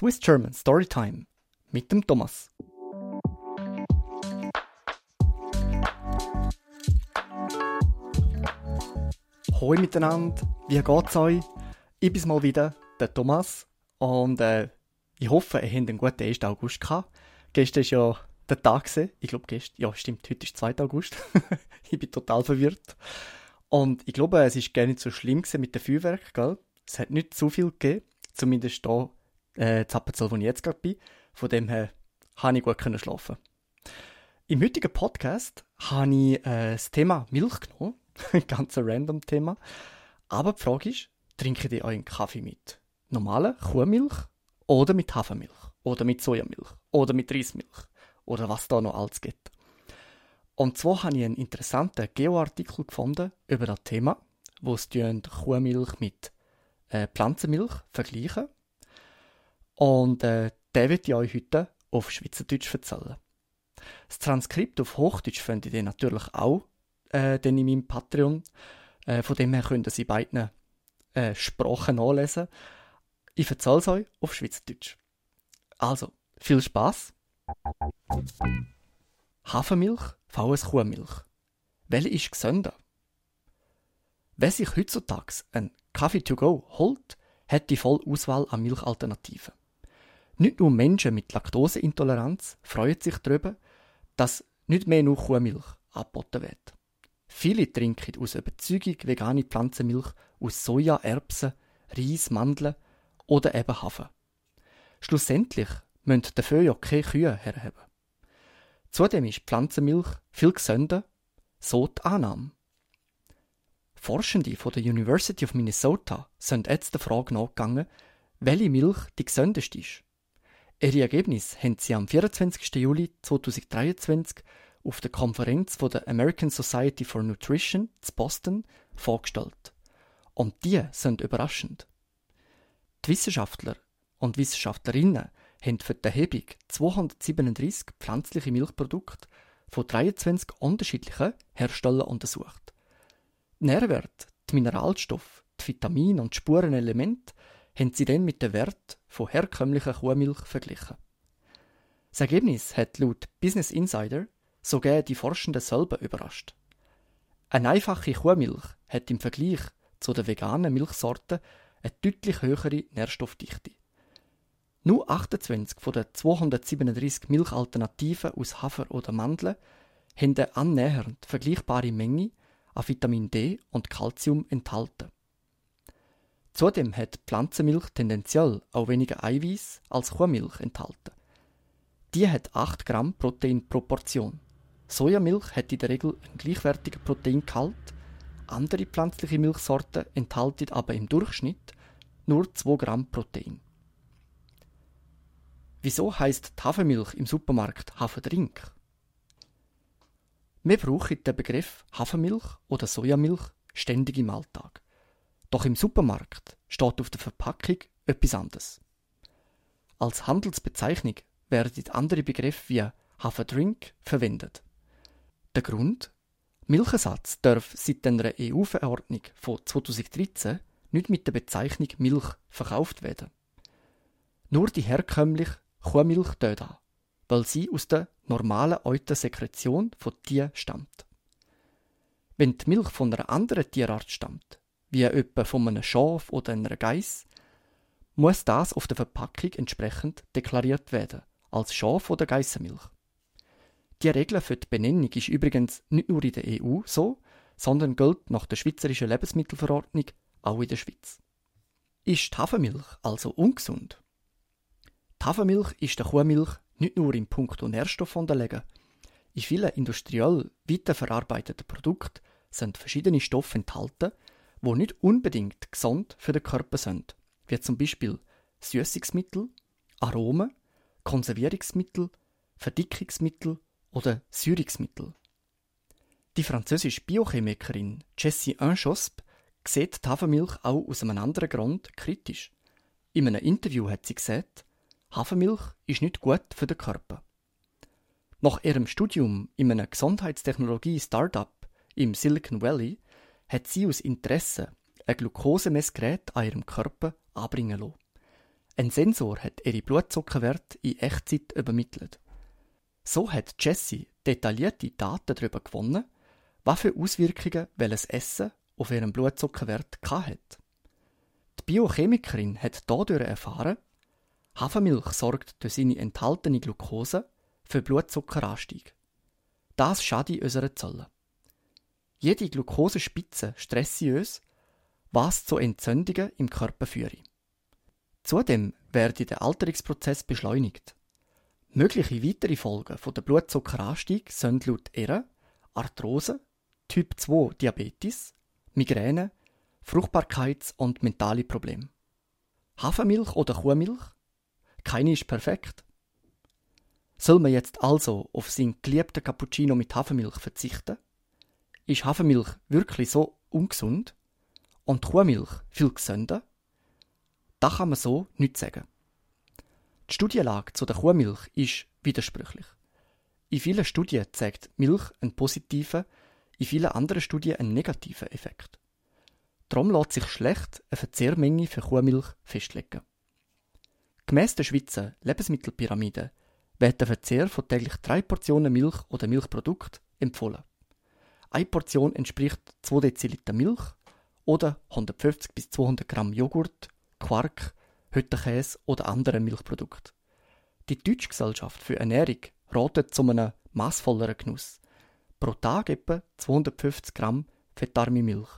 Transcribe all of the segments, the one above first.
Swiss German Storytime mit dem Thomas. Hoi miteinander, wie geht's euch? Ich bin mal wieder der Thomas und äh, ich hoffe, ihr habt einen guten 1. August gehabt. Gestern war ja der Tag. Ich glaube, gestern, ja stimmt, heute ist 2. August. ich bin total verwirrt. Und ich glaube, es ist gar nicht so schlimm mit dem Feuerwerk, gell? Es hat nicht zu viel gegeben, zumindest hier äh, Zappenzell, wo ich jetzt gerade bin. Von dem her konnte ich gut können schlafen. Im heutigen Podcast habe ich äh, das Thema Milch genommen. Ein ganz random Thema. Aber die Frage ist, trinkt ihr euren Kaffee mit normaler Kuhmilch oder mit Hafermilch oder mit Sojamilch oder mit Reismilch oder was da noch alles gibt. Und zwar habe ich einen interessanten Geoartikel gefunden über das Thema, wo es Kuhmilch mit äh, Pflanzenmilch vergleichen. Und äh, den wird ich euch heute auf Schweizerdeutsch erzählen. Das Transkript auf Hochdeutsch findet ihr natürlich auch äh, in meinem Patreon. Äh, von dem her könnt ihr sie beiden äh, Sprachen nachlesen. Ich erzähle es euch auf Schweizerdeutsch. Also, viel Spaß. Hafermilch vs Kuhmilch. Welche ist gesünder? Wer sich heutzutage ein Kaffee to go holt, hat die volle Auswahl an Milchalternativen. Nicht nur Menschen mit Laktoseintoleranz freuen sich darüber, dass nicht mehr nur Kuhmilch angeboten wird. Viele trinken aus Überzeugung vegane Pflanzenmilch aus Soja, Erbsen, Reis, Mandeln oder eben Hafer. Schlussendlich müssen dafür ja keine Kühe herheben. Zudem ist Pflanzenmilch viel gesünder, so die Annahme. Forschende von der University of Minnesota sind jetzt der Frage nachgegangen, welche Milch die gesündeste ist. Ihre Ergebnisse haben sie am 24. Juli 2023 auf der Konferenz von der American Society for Nutrition zu Boston vorgestellt. Und die sind überraschend. Die Wissenschaftler und Wissenschaftlerinnen haben für die Erhebung 237 pflanzliche Milchprodukte von 23 unterschiedlichen Herstellern untersucht. Die Nährwerte, die Mineralstoffe, Vitamine und Spurenelemente haben sie dann mit den Wert von herkömmlicher Kuhmilch verglichen. Das Ergebnis hat laut Business Insider sogar die Forschenden selber überrascht. Eine einfache Kuhmilch hat im Vergleich zu den veganen Milchsorten eine deutlich höhere Nährstoffdichte. Nur 28 von den 237 Milchalternativen aus Hafer oder Mandeln haben eine annähernd vergleichbare Menge an Vitamin D und Calcium enthalten. Zudem hat Pflanzenmilch tendenziell auch weniger Eiweiß als Kuhmilch enthalten. Die hat 8 Gramm Protein pro Portion. Sojamilch hat in der Regel einen gleichwertigen Proteingehalt. Andere pflanzliche Milchsorten enthalten aber im Durchschnitt nur 2 Gramm Protein. Wieso heißt Hafermilch im Supermarkt Haferdrink? Wir brauchen den Begriff Hafermilch oder Sojamilch ständig im Alltag. Doch im Supermarkt steht auf der Verpackung etwas anderes. Als Handelsbezeichnung werden andere Begriffe wie Haferdrink verwendet. Der Grund? Milchersatz darf seit einer EU-Verordnung von 2013 nicht mit der Bezeichnung Milch verkauft werden. Nur die herkömmliche Kuhmilch dort an, weil sie aus der normalen Eutersekretion von Tieren stammt. Wenn die Milch von einer anderen Tierart stammt, wie etwa von einem Schaf oder einer Geiss, muss das auf der Verpackung entsprechend deklariert werden, als Schaf- oder Geissenmilch. Die Regel für die Benennung ist übrigens nicht nur in der EU so, sondern gilt nach der Schweizerischen Lebensmittelverordnung auch in der Schweiz. Ist die Hafermilch also ungesund? Die Hafermilch ist der Kuhmilch nicht nur im Punkt Nährstoff unterlegen. In vielen industriell weiterverarbeiteten Produkten sind verschiedene Stoffe enthalten, die nicht unbedingt gesund für den Körper sind, wie zum Beispiel Süßungsmittel, Aromen, Konservierungsmittel, Verdickungsmittel oder Säurungsmittel. Die französische Biochemikerin Jessie Inchosp sieht die Hafermilch auch aus einem anderen Grund kritisch. In einem Interview hat sie gesagt, Hafermilch ist nicht gut für den Körper. Nach ihrem Studium in einem Gesundheitstechnologie-Startup im Silicon Valley hat sie aus Interesse ein Glukosemessgerät an ihrem Körper anbringen lassen. Ein Sensor hat ihre Blutzuckerwerte in Echtzeit übermittelt. So hat Jessie detaillierte Daten darüber gewonnen, was für Auswirkungen welches Essen auf ihren Blutzuckerwert hat. Die Biochemikerin hat dadurch erfahren, Hafermilch sorgt durch seine enthaltene Glucose für Blutzuckeranstieg. Das schadet unserer Zellen. Jede Glukosespitze stressiös, was zu Entzündungen im Körper führe. Zudem werde der Alterungsprozess beschleunigt. Mögliche weitere Folgen von der Blutzuckeranstieg sind laut ihr Arthrose, Typ 2 Diabetes, Migräne, Fruchtbarkeits- und mentale Probleme. Hafermilch oder Kuhmilch? Keine ist perfekt. Soll man jetzt also auf seinen geliebten Cappuccino mit Hafermilch verzichten? Ist Hafermilch wirklich so ungesund? Und Kuhmilch viel gesünder? Da kann man so nicht sagen. Die Studienlage zu der Kuhmilch ist widersprüchlich. In vielen Studien zeigt Milch einen positiven, in vielen anderen Studien einen negativen Effekt. Darum lässt sich schlecht eine Verzehrmenge für Kuhmilch festlegen. Gemäss der Schweizer Lebensmittelpyramide wird der Verzehr von täglich drei Portionen Milch oder Milchprodukt empfohlen. Eine Portion entspricht 2 Deziliter Milch oder 150 bis 200 Gramm Joghurt, Quark, Hüttenkäse oder anderen Milchprodukten. Die Deutsche Gesellschaft für Ernährung ratet zu einem massvolleren Genuss. Pro Tag etwa 250 Gramm fettarme Milch.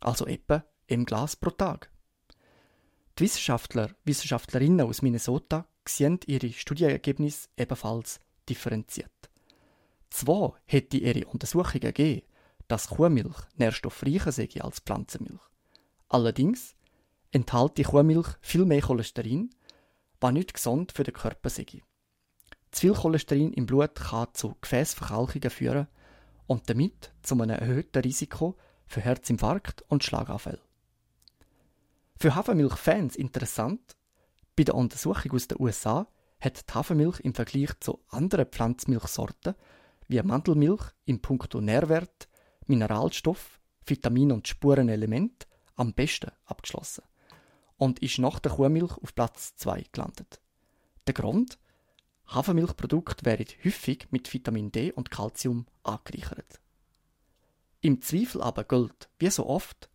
Also etwa im Glas pro Tag. Die Wissenschaftler, Wissenschaftlerinnen aus Minnesota sehen ihre Studienergebnisse ebenfalls differenziert. Zwar hätte ihre Untersuchungen gegeben, dass Kuhmilch nährstoffreicher sei als Pflanzenmilch. Allerdings enthält die Kuhmilch viel mehr Cholesterin, was nicht gesund für den Körper sei. Zu viel Cholesterin im Blut kann zu Gefäßverkalkungen führen und damit zu einem erhöhten Risiko für Herzinfarkt und Schlaganfall. Für Hafermilch-Fans interessant, bei der Untersuchung aus den USA hat die Hafermilch im Vergleich zu anderen Pflanzmilchsorten wie Mandelmilch im Punkto Nährwert, Mineralstoff, Vitamin und Spurenelement am besten abgeschlossen und ist nach der Kuhmilch auf Platz 2 gelandet. Der Grund? Hafermilchprodukte werden häufig mit Vitamin D und Calcium angereichert. Im Zweifel aber gilt, wie so oft,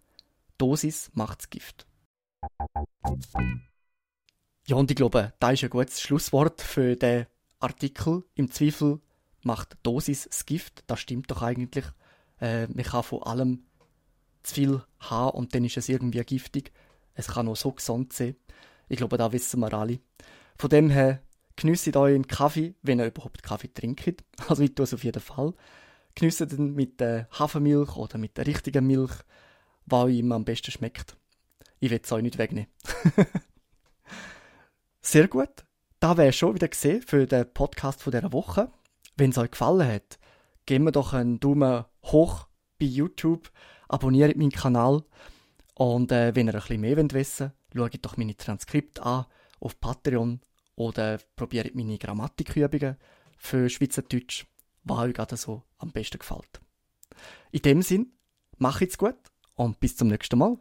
Dosis macht's Gift. Ja, und ich glaube, da ist ein gutes Schlusswort für den Artikel. Im Zweifel macht Dosis das Gift. Das stimmt doch eigentlich. Äh, man kann von allem zu viel haben und dann ist es irgendwie giftig. Es kann auch so gesund sein. Ich glaube, da wissen wir alle. Von dem her genießt euren Kaffee, wenn ihr überhaupt Kaffee trinkt. Also ich tue es auf jeden Fall. Genießt ihn mit der Hafermilch oder mit der richtigen Milch, was euch immer am besten schmeckt. Ich will es euch nicht wegnehmen. Sehr gut. Da wäre schon wieder gesehen für den Podcast von dieser Woche. Wenn es euch gefallen hat, gebt mir doch einen Daumen hoch bei YouTube, abonniert meinen Kanal und äh, wenn ihr ein bisschen mehr wissen wollt, schaut doch meine Transkripte an auf Patreon oder probiert meine Grammatikübungen für Schweizerdeutsch, was euch gerade so am besten gefällt. In dem Sinn, macht's gut und bis zum nächsten Mal.